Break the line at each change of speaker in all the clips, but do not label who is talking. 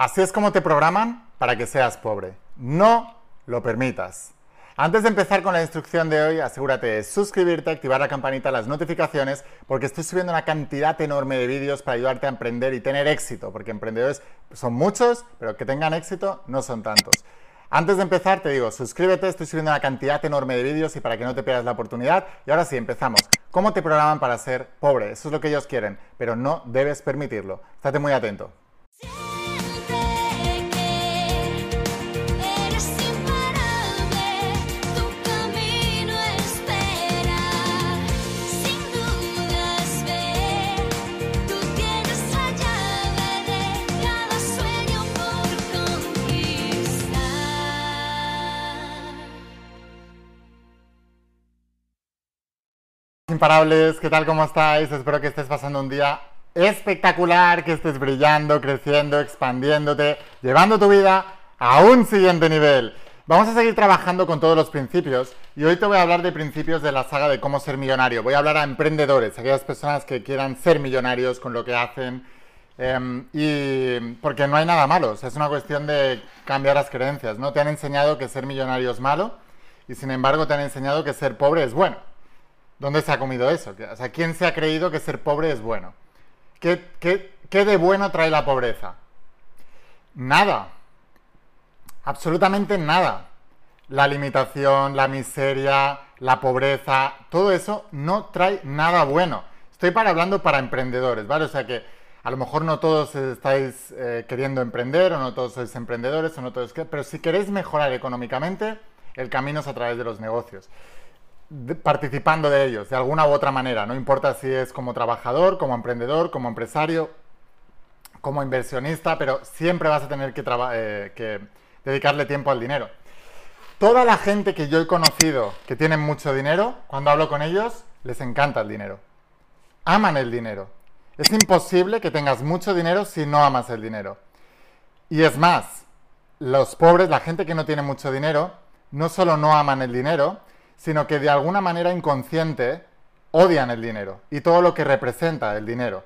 Así es como te programan para que seas pobre. No lo permitas. Antes de empezar con la instrucción de hoy, asegúrate de suscribirte, activar la campanita, las notificaciones, porque estoy subiendo una cantidad enorme de vídeos para ayudarte a emprender y tener éxito, porque emprendedores son muchos, pero que tengan éxito no son tantos. Antes de empezar, te digo, suscríbete, estoy subiendo una cantidad enorme de vídeos y para que no te pierdas la oportunidad. Y ahora sí, empezamos. ¿Cómo te programan para ser pobre? Eso es lo que ellos quieren, pero no debes permitirlo. Estate muy atento. Imparables, ¿qué tal? ¿Cómo estáis? Espero que estés pasando un día espectacular, que estés brillando, creciendo, expandiéndote, llevando tu vida a un siguiente nivel. Vamos a seguir trabajando con todos los principios y hoy te voy a hablar de principios de la saga de cómo ser millonario. Voy a hablar a emprendedores, aquellas personas que quieran ser millonarios con lo que hacen. Em, y porque no hay nada malo, es una cuestión de cambiar las creencias, ¿no? Te han enseñado que ser millonario es malo y sin embargo te han enseñado que ser pobre es bueno. ¿Dónde se ha comido eso? O sea, ¿quién se ha creído que ser pobre es bueno? ¿Qué, de bueno trae la pobreza? Nada. Absolutamente nada. La limitación, la miseria, la pobreza, todo eso no trae nada bueno. Estoy para hablando para emprendedores, ¿vale? O sea que a lo mejor no todos estáis eh, queriendo emprender o no todos sois emprendedores o no todos... Pero si queréis mejorar económicamente, el camino es a través de los negocios participando de ellos, de alguna u otra manera. No importa si es como trabajador, como emprendedor, como empresario, como inversionista, pero siempre vas a tener que, eh, dedicarle tiempo al dinero. Toda la gente que yo he conocido que tienen mucho dinero, cuando hablo con ellos, les encanta el dinero. Aman el dinero. Es imposible que tengas mucho dinero si no amas el dinero. Y es más, los pobres, la gente que no tiene mucho dinero, no solo no aman el dinero, sino que de alguna manera inconsciente odian el dinero y todo lo que representa el dinero.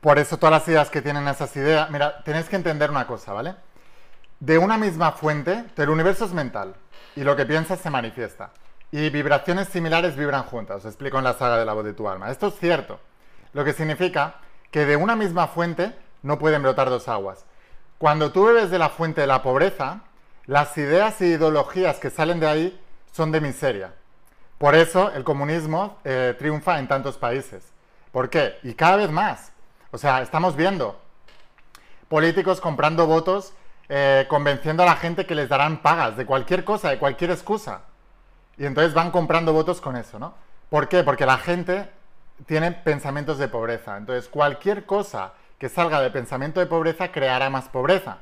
Por eso todas las ideas que tienen esas ideas, mira, tenéis que entender una cosa, ¿vale? De una misma fuente, el universo es mental y lo que piensas se manifiesta. Y vibraciones similares vibran juntas, os explico en la saga de la voz de tu alma. Esto es cierto, lo que significa que de una misma fuente no pueden brotar dos aguas. Cuando tú bebes de la fuente de la pobreza, las ideas e ideologías que salen de ahí son de miseria. Por eso el comunismo eh, triunfa en tantos países. ¿Por qué? Y cada vez más. O sea, estamos viendo políticos comprando votos, eh, convenciendo a la gente que les darán pagas de cualquier cosa, de cualquier excusa. Y entonces van comprando votos con eso, ¿no? ¿Por qué? Porque la gente tiene pensamientos de pobreza. Entonces, cualquier cosa que salga de pensamiento de pobreza creará más pobreza.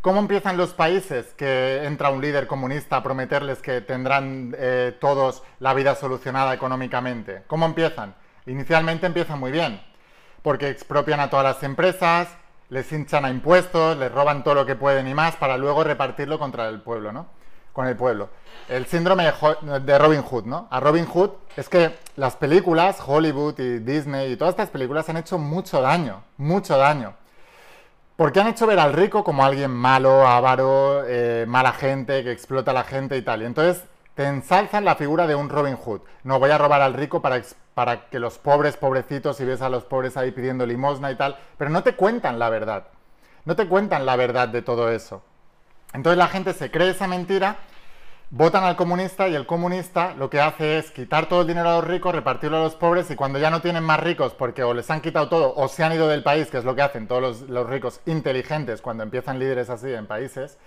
¿Cómo empiezan los países que entra un líder comunista a prometerles que tendrán eh, todos la vida solucionada económicamente? ¿Cómo empiezan? Inicialmente empiezan muy bien, porque expropian a todas las empresas, les hinchan a impuestos, les roban todo lo que pueden y más para luego repartirlo contra el pueblo, ¿no? Con el pueblo. El síndrome de Robin Hood, ¿no? A Robin Hood es que las películas, Hollywood y Disney y todas estas películas han hecho mucho daño, mucho daño. Porque han hecho ver al rico como alguien malo, avaro, eh, mala gente, que explota a la gente y tal. Y entonces te ensalzan la figura de un Robin Hood. No voy a robar al rico para, para que los pobres, pobrecitos, y ves a los pobres ahí pidiendo limosna y tal. Pero no te cuentan la verdad. No te cuentan la verdad de todo eso. Entonces la gente se cree esa mentira votan al comunista y el comunista lo que hace es quitar todo el dinero a los ricos, repartirlo a los pobres y cuando ya no tienen más ricos porque o les han quitado todo o se han ido del país, que es lo que hacen todos los, ricos inteligentes cuando empiezan líderes así en países,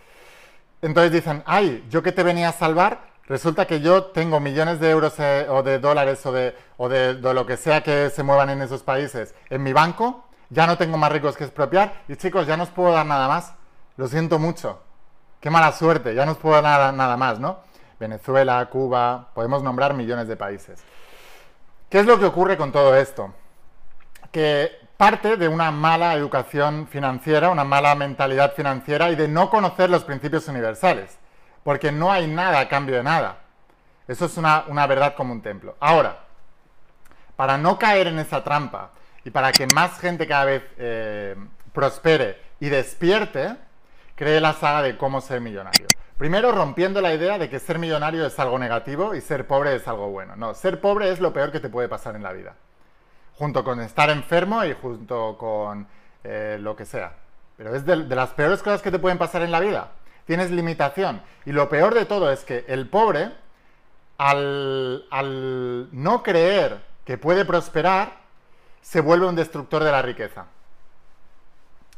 entonces dicen, ay, yo que te venía a salvar, resulta que yo tengo millones de euros eh, o de dólares o, de, o de, de lo que sea que se muevan en esos países en mi banco, ya no tengo más ricos que expropiar y chicos, ya no os puedo dar nada más, lo siento mucho. Qué mala suerte, ya no os puedo dar nada más, ¿no? Venezuela, Cuba, podemos nombrar millones de países. ¿Qué es lo que ocurre con todo esto? Que parte de una mala educación financiera, una mala mentalidad financiera y de no conocer los principios universales, porque no hay nada a cambio de nada. Eso es una, verdad como un templo. Ahora, para no caer en esa trampa y para que más gente cada vez eh, prospere y despierte, cree la saga de cómo ser millonario. Primero rompiendo la idea de que ser millonario es algo negativo y ser pobre es algo bueno. No, ser pobre es lo peor que te puede pasar en la vida. Junto con estar enfermo y junto con eh, lo que sea. Pero es de, las peores cosas que te pueden pasar en la vida. Tienes limitación. Y lo peor de todo es que el pobre, al no creer que puede prosperar, se vuelve un destructor de la riqueza.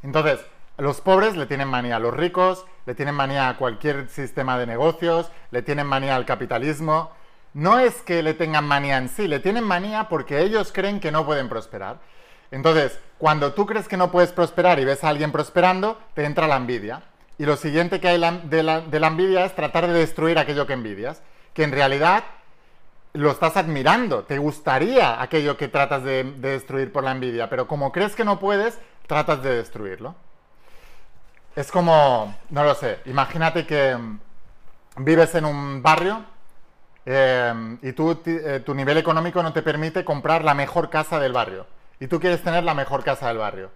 Entonces, los pobres le tienen manía a los ricos, le tienen manía a cualquier sistema de negocios, le tienen manía al capitalismo. No es que le tengan manía en sí, le tienen manía porque ellos creen que no pueden prosperar. Entonces, cuando tú crees que no puedes prosperar y ves a alguien prosperando, te entra la envidia. Y lo siguiente que hay de la, envidia es tratar de destruir aquello que envidias, que en realidad lo estás admirando, te gustaría aquello que tratas de, destruir por la envidia, pero como crees que no puedes, tratas de destruirlo. Es como, no lo sé, imagínate que mm, vives en un barrio eh, y tú, eh, tu nivel económico no te permite comprar la mejor casa del barrio y tú quieres tener la mejor casa del barrio.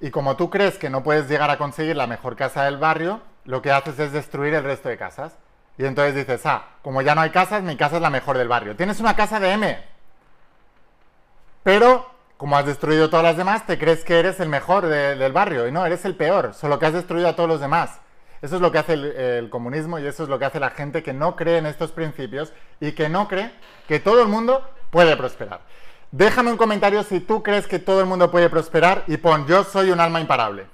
Y como tú crees que no puedes llegar a conseguir la mejor casa del barrio, lo que haces es destruir el resto de casas. Y entonces dices, ah, como ya no hay casas, mi casa es la mejor del barrio. Tienes una casa de M. Pero, como has destruido todas las demás, te crees que eres el mejor del barrio. Y no, eres el peor, solo que has destruido a todos los demás. Eso es lo que hace el, comunismo y eso es lo que hace la gente que no cree en estos principios y que no cree que todo el mundo puede prosperar. Déjame un comentario si tú crees que todo el mundo puede prosperar y pon yo soy un alma imparable.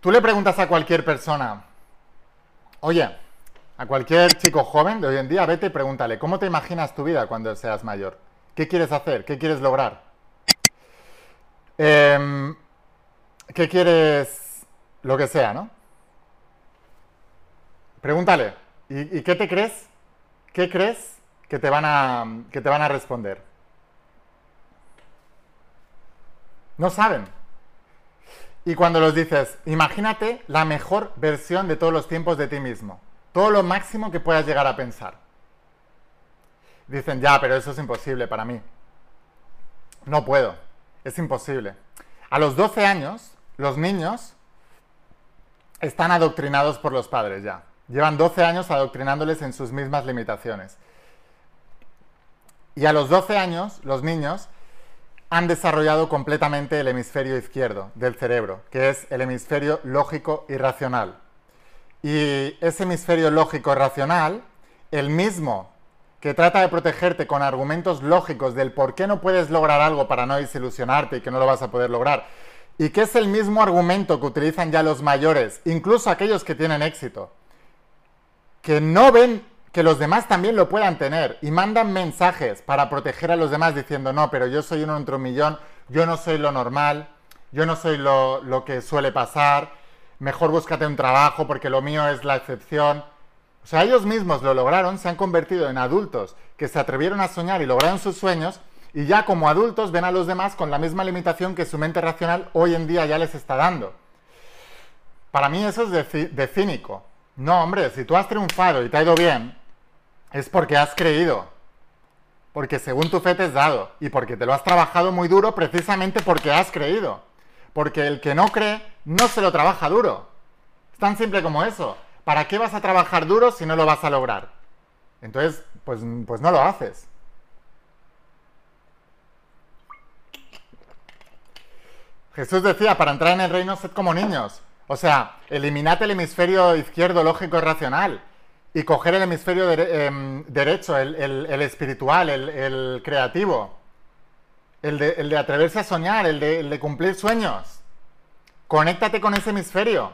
Tú le preguntas a cualquier persona, oye, a cualquier chico joven de hoy en día, vete y pregúntale, ¿cómo te imaginas tu vida cuando seas mayor? ¿Qué quieres hacer? ¿Qué quieres lograr? Em, ¿Qué quieres? Lo que sea, ¿no? Pregúntale, ¿y, ¿y, qué te crees? ¿Qué crees que te van a, que te van a responder? No saben. Y cuando los dices, imagínate la mejor versión de todos los tiempos de ti mismo, todo lo máximo que puedas llegar a pensar. Dicen, ya, pero eso es imposible para mí. No puedo, es imposible. A los 12 años, los niños están adoctrinados por los padres ya. Llevan 12 años adoctrinándoles en sus mismas limitaciones. Y a los 12 años, los niños han desarrollado completamente el hemisferio izquierdo del cerebro, que es el hemisferio lógico y racional. Y ese hemisferio lógico racional, el mismo que trata de protegerte con argumentos lógicos del por qué no puedes lograr algo para no desilusionarte y que no lo vas a poder lograr, y que es el mismo argumento que utilizan ya los mayores, incluso aquellos que tienen éxito, que no ven que los demás también lo puedan tener y mandan mensajes para proteger a los demás diciendo, no, pero yo soy uno entre un millón, yo no soy lo normal, yo no soy lo que suele pasar, mejor búscate un trabajo porque lo mío es la excepción. O sea, ellos mismos lo lograron, se han convertido en adultos que se atrevieron a soñar y lograron sus sueños y ya como adultos ven a los demás con la misma limitación que su mente racional hoy en día ya les está dando. Para mí eso es de, de cínico. No, hombre, si tú has triunfado y te ha ido bien, es porque has creído. Porque según tu fe te has dado. Y porque te lo has trabajado muy duro precisamente porque has creído. Porque el que no cree no se lo trabaja duro. Es tan simple como eso. ¿Para qué vas a trabajar duro si no lo vas a lograr? Entonces, pues, pues no lo haces. Jesús decía, para entrar en el reino sed como niños. O sea, eliminate el hemisferio izquierdo lógico y racional y coger el hemisferio em, derecho, el, espiritual, el, creativo, el de, atreverse a soñar, el de, el de cumplir sueños. Conéctate con ese hemisferio.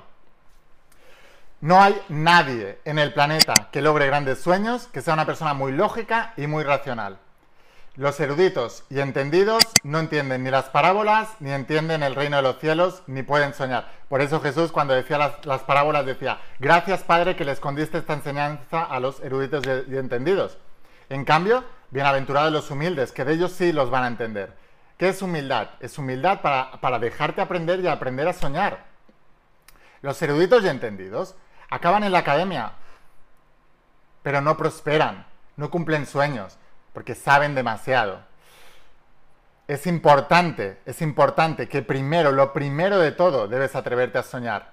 No hay nadie en el planeta que logre grandes sueños que sea una persona muy lógica y muy racional. Los eruditos y entendidos no entienden ni las parábolas, ni entienden el reino de los cielos, ni pueden soñar. Por eso Jesús cuando decía las, parábolas decía, gracias Padre que le escondiste esta enseñanza a los eruditos y, entendidos. En cambio, bienaventurados los humildes, que de ellos sí los van a entender. ¿Qué es humildad? Es humildad para, para dejarte aprender y aprender a soñar. Los eruditos y entendidos acaban en la academia, pero no prosperan, no cumplen sueños porque saben demasiado. Es importante, es importante que primero, lo primero de todo, debes atreverte a soñar.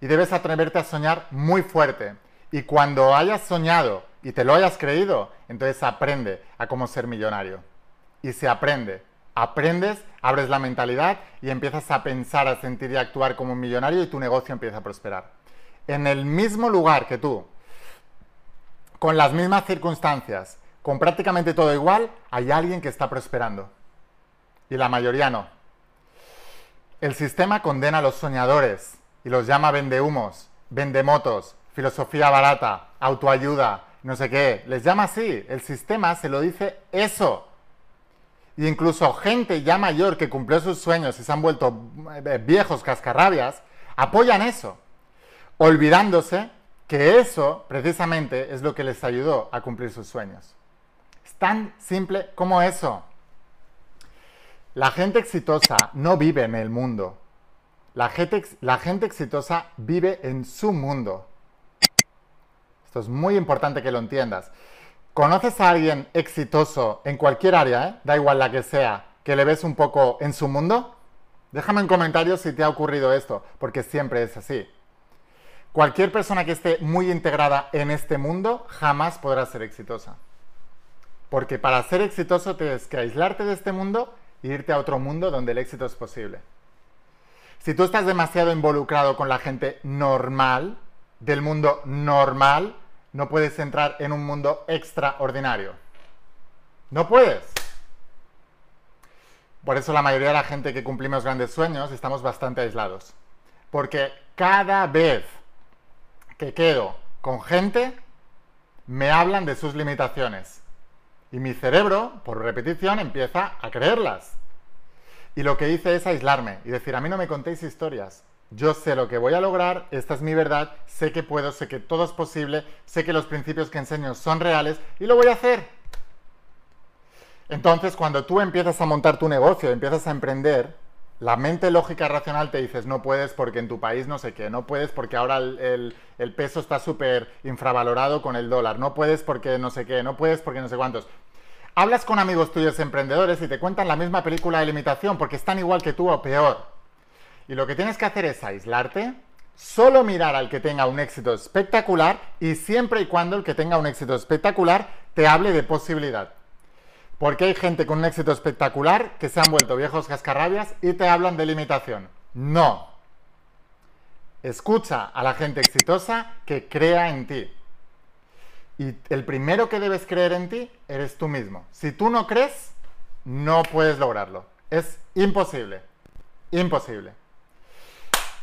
Y debes atreverte a soñar muy fuerte. Y cuando hayas soñado y te lo hayas creído, entonces aprende a cómo ser millonario. Y se aprende. Aprendes, abres la mentalidad y empiezas a pensar, a sentir y a actuar como un millonario y tu negocio empieza a prosperar. En el mismo lugar que tú, con las mismas circunstancias, con prácticamente todo igual, hay alguien que está prosperando. Y la mayoría no. El sistema condena a los soñadores y los llama vendehumos, vendemotos, filosofía barata, autoayuda, no sé qué. Les llama así. El sistema se lo dice eso. Y incluso gente ya mayor que cumplió sus sueños y se han vuelto eh, viejos cascarrabias, apoyan eso, olvidándose que eso precisamente es lo que les ayudó a cumplir sus sueños. Es tan simple como eso. La gente exitosa no vive en el mundo. La gente, la gente exitosa vive en su mundo. Esto es muy importante que lo entiendas. ¿Conoces a alguien exitoso en cualquier área, eh? da igual la que sea, que le ves un poco en su mundo? Déjame en comentarios si te ha ocurrido esto, porque siempre es así. Cualquier persona que esté muy integrada en este mundo jamás podrá ser exitosa. Porque para ser exitoso tienes que aislarte de este mundo e irte a otro mundo donde el éxito es posible. Si tú estás demasiado involucrado con la gente normal, del mundo normal, no puedes entrar en un mundo extraordinario. No puedes. Por eso la mayoría de la gente que cumplimos grandes sueños estamos bastante aislados. Porque cada vez que quedo con gente, me hablan de sus limitaciones. Y mi cerebro, por repetición, empieza a creerlas. Y lo que hice es aislarme y decir, a mí no me contéis historias. Yo sé lo que voy a lograr, esta es mi verdad, sé que puedo, sé que todo es posible, sé que los principios que enseño son reales y lo voy a hacer. Entonces, cuando tú empiezas a montar tu negocio, empiezas a emprender, la mente lógica racional te dices, no puedes porque en tu país no sé qué, no puedes porque ahora el, peso está súper infravalorado con el dólar, no puedes porque no sé qué, no puedes porque no sé cuántos. Hablas con amigos tuyos emprendedores y te cuentan la misma película de limitación porque están igual que tú o peor. Y lo que tienes que hacer es aislarte, solo mirar al que tenga un éxito espectacular y siempre y cuando el que tenga un éxito espectacular te hable de posibilidad. Porque hay gente con un éxito espectacular que se han vuelto viejos cascarrabias y te hablan de limitación. No. Escucha a la gente exitosa que crea en ti. Y el primero que debes creer en ti eres tú mismo. Si tú no crees, no puedes lograrlo. Es imposible. Imposible.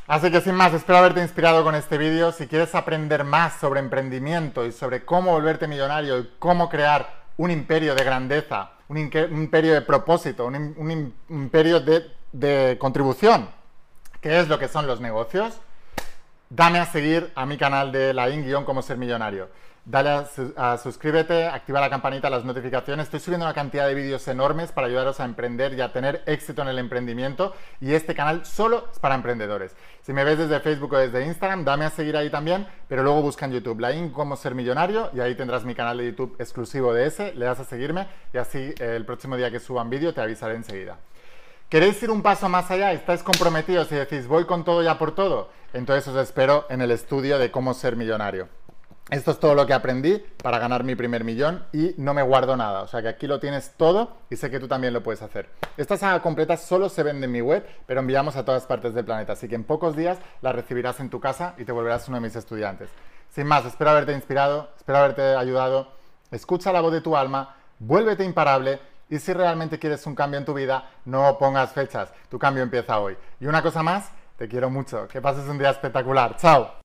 Así que sin más, espero haberte inspirado con este vídeo. Si quieres aprender más sobre emprendimiento y sobre cómo volverte millonario y cómo crear un imperio de grandeza, un, imperio de propósito, un, imperio de, de contribución, que es lo que son los negocios, dame a seguir a mi canal de la in-cómo ser millonario dale a, suscríbete, activa la campanita, las notificaciones. Estoy subiendo una cantidad de vídeos enormes para ayudaros a emprender y a tener éxito en el emprendimiento. Y este canal solo es para emprendedores. Si me ves desde Facebook o desde Instagram, dame a seguir ahí también, pero luego busca en YouTube la IN Cómo Ser Millonario y ahí tendrás mi canal de YouTube exclusivo de ese. Le das a seguirme y así eh, el próximo día que suban vídeo te avisaré enseguida. ¿Queréis ir un paso más allá? ¿Estáis comprometidos y decís voy con todo ya por todo? Entonces os espero en el estudio de cómo ser millonario. Esto es todo lo que aprendí para ganar mi primer millón y no me guardo nada. O sea que aquí lo tienes todo y sé que tú también lo puedes hacer. Esta saga completa solo se vende en mi web, pero enviamos a todas partes del planeta. Así que en pocos días la recibirás en tu casa y te volverás uno de mis estudiantes. Sin más, espero haberte inspirado, espero haberte ayudado. Escucha la voz de tu alma, vuélvete imparable y si realmente quieres un cambio en tu vida, no pongas fechas. Tu cambio empieza hoy. Y una cosa más, te quiero mucho. Que pases un día espectacular. Chao.